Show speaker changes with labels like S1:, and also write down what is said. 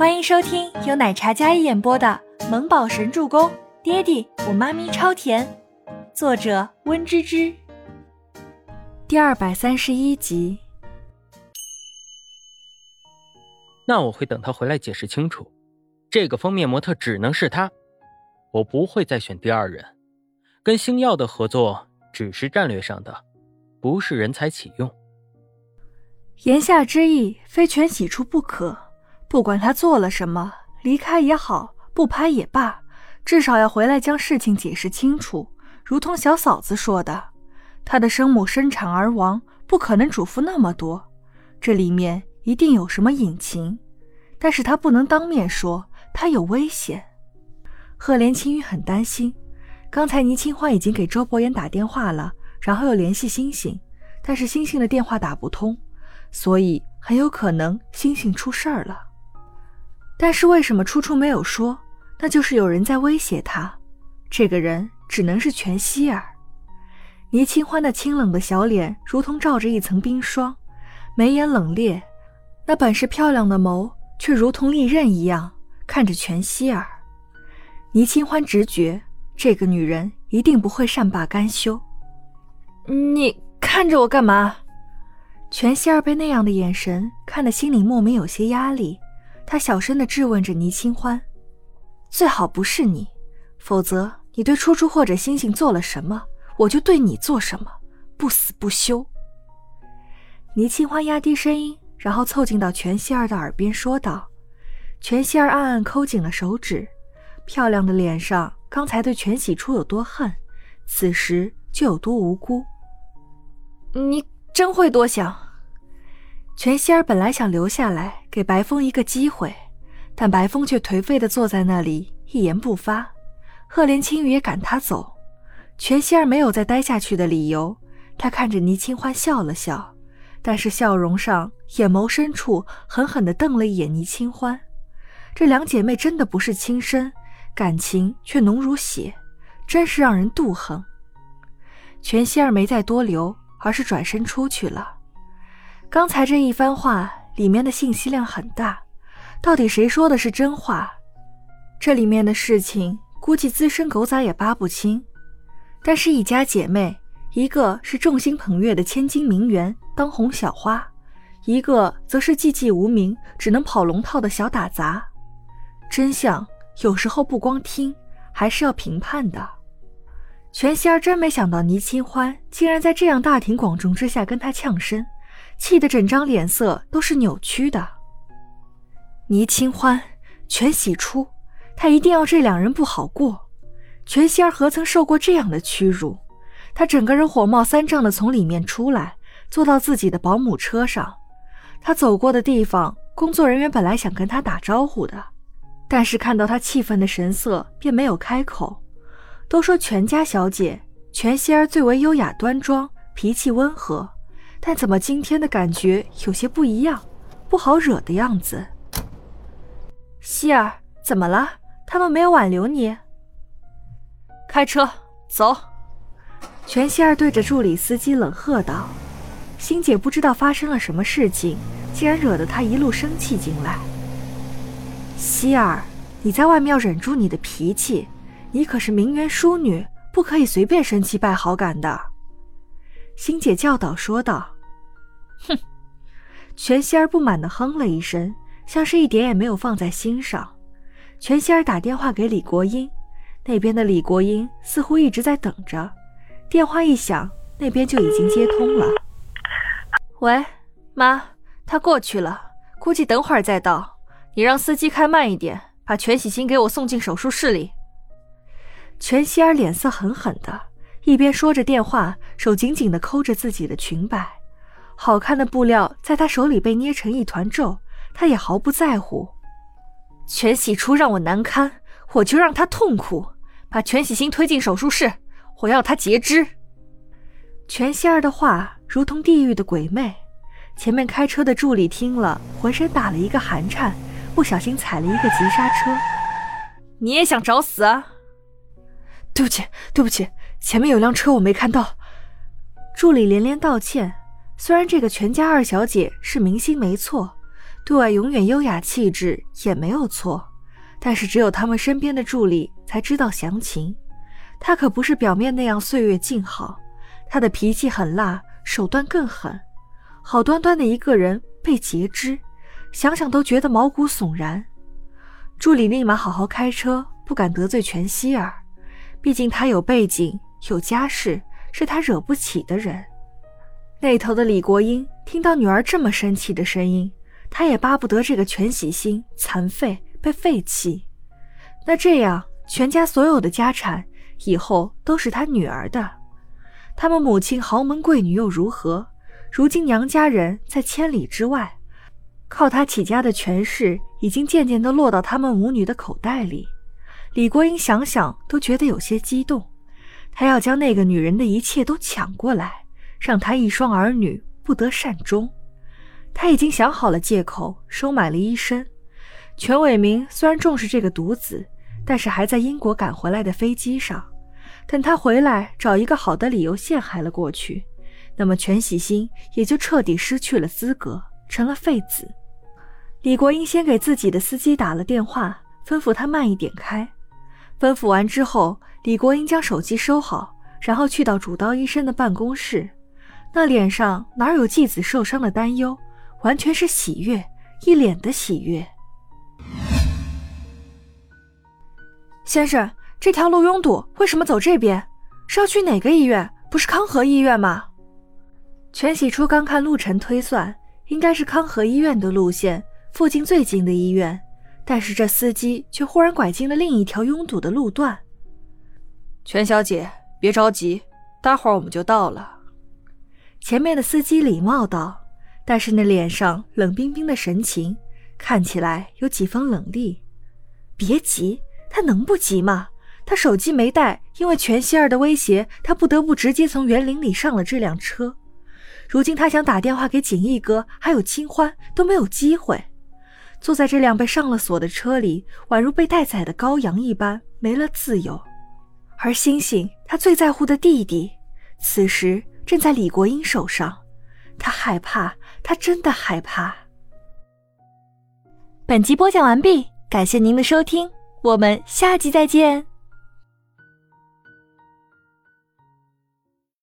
S1: 欢迎收听由奶茶嘉一演播的《萌宝神助攻》，爹地我妈咪超甜，作者温芝芝。第二百三十一集。
S2: 那我会等他回来解释清楚，这个封面模特只能是他，我不会再选第二人。跟星耀的合作只是战略上的，不是人才启用。
S1: 言下之意，非全喜出不可。不管他做了什么，离开也好，不拍也罢，至少要回来将事情解释清楚。如同小嫂子说的，他的生母生产而亡，不可能嘱咐那么多，这里面一定有什么隐情。但是他不能当面说，他有危险。赫连青羽很担心，刚才倪清欢已经给周伯言打电话了，然后又联系星星，但是星星的电话打不通。所以很有可能星星出事儿了，但是为什么初初没有说？那就是有人在威胁他。这个人只能是全希儿。倪清欢那清冷的小脸如同罩着一层冰霜，眉眼冷冽，那本是漂亮的眸却如同利刃一样看着全希儿。倪清欢直觉这个女人一定不会善罢甘休。你看着我干嘛？全希儿被那样的眼神看得心里莫名有些压力，他小声的质问着倪清欢：“最好不是你，否则你对初初或者星星做了什么，我就对你做什么，不死不休。”倪清欢压低声音，然后凑近到全希儿的耳边说道：“全希儿暗暗抠紧了手指，漂亮的脸上刚才对全喜初有多恨，此时就有多无辜。你。”真会多想。全希儿本来想留下来给白风一个机会，但白风却颓废的坐在那里一言不发。赫连青羽也赶他走，全希儿没有再待下去的理由。他看着倪清欢笑了笑，但是笑容上眼眸深处狠狠地瞪了一眼倪清欢。这两姐妹真的不是亲生，感情却浓如血，真是让人妒恨。全希儿没再多留。而是转身出去了。刚才这一番话里面的信息量很大，到底谁说的是真话？这里面的事情估计资深狗仔也扒不清。但是，一家姐妹，一个是众星捧月的千金名媛、当红小花，一个则是寂寂无名、只能跑龙套的小打杂。真相有时候不光听，还是要评判的。全希儿真没想到倪清欢竟然在这样大庭广众之下跟他呛声，气得整张脸色都是扭曲的。倪清欢，全喜初，他一定要这两人不好过。全希儿何曾受过这样的屈辱？他整个人火冒三丈的从里面出来，坐到自己的保姆车上。他走过的地方，工作人员本来想跟他打招呼的，但是看到他气愤的神色，便没有开口。都说全家小姐全希儿最为优雅端庄，脾气温和，但怎么今天的感觉有些不一样，不好惹的样子。希儿，怎么了？他们没有挽留你？开车走。全希儿对着助理司机冷喝道：“欣姐不知道发生了什么事情，竟然惹得他一路生气进来。希儿，你在外面要忍住你的脾气。”你可是名媛淑女，不可以随便生气败好感的。”星姐教导说道。“哼！”全希儿不满地哼了一声，像是一点也没有放在心上。全希儿打电话给李国英，那边的李国英似乎一直在等着。电话一响，那边就已经接通了。“喂，妈，他过去了，估计等会儿再到。你让司机开慢一点，把全喜星给我送进手术室里。”全希儿脸色狠狠的，一边说着电话，手紧紧的抠着自己的裙摆。好看的布料在他手里被捏成一团皱，他也毫不在乎。全喜初让我难堪，我就让他痛苦。把全喜星推进手术室，我要他截肢。全希儿的话如同地狱的鬼魅。前面开车的助理听了，浑身打了一个寒颤，不小心踩了一个急刹车。你也想找死啊？对不起，对不起，前面有辆车我没看到。助理连连道歉。虽然这个全家二小姐是明星没错，对外永远优雅气质也没有错，但是只有他们身边的助理才知道详情。他可不是表面那样岁月静好，他的脾气很辣，手段更狠。好端端的一个人被截肢，想想都觉得毛骨悚然。助理立马好好开车，不敢得罪全希儿，毕竟他有背景，有家世，是他惹不起的人。那头的李国英听到女儿这么生气的声音，他也巴不得这个全喜星残废被废弃。那这样，全家所有的家产以后都是他女儿的。他们母亲豪门贵女又如何？如今娘家人在千里之外，靠他起家的权势已经渐渐地落到他们母女的口袋里。李国英想想都觉得有些激动，他要将那个女人的一切都抢过来。让他一双儿女不得善终，他已经想好了借口，收买了医生。全伟明虽然重视这个独子，但是还在英国赶回来的飞机上。等他回来，找一个好的理由陷害了过去，那么全喜星也就彻底失去了资格，成了废子。李国英先给自己的司机打了电话，吩咐他慢一点开。吩咐完之后，李国英将手机收好，然后去到主刀医生的办公室。那脸上哪有继子受伤的担忧，完全是喜悦，一脸的喜悦。先生，这条路拥堵，为什么走这边？是要去哪个医院？不是康和医院吗？全喜初刚看路程推算，应该是康和医院的路线，附近最近的医院。但是这司机却忽然拐进了另一条拥堵的路段。
S3: 全小姐，别着急，待会儿我们就到了。
S1: 前面的司机礼貌道，但是那脸上冷冰冰的神情，看起来有几分冷厉。别急，他能不急吗？他手机没带，因为全希儿的威胁，他不得不直接从园林里上了这辆车。如今他想打电话给锦逸哥，还有清欢都没有机会。坐在这辆被上了锁的车里，宛如被待宰的羔羊一般，没了自由。而星星，他最在乎的弟弟，此时。正在李国英手上，他害怕，他真的害怕。本集播讲完毕，感谢您的收听，我们下集再见。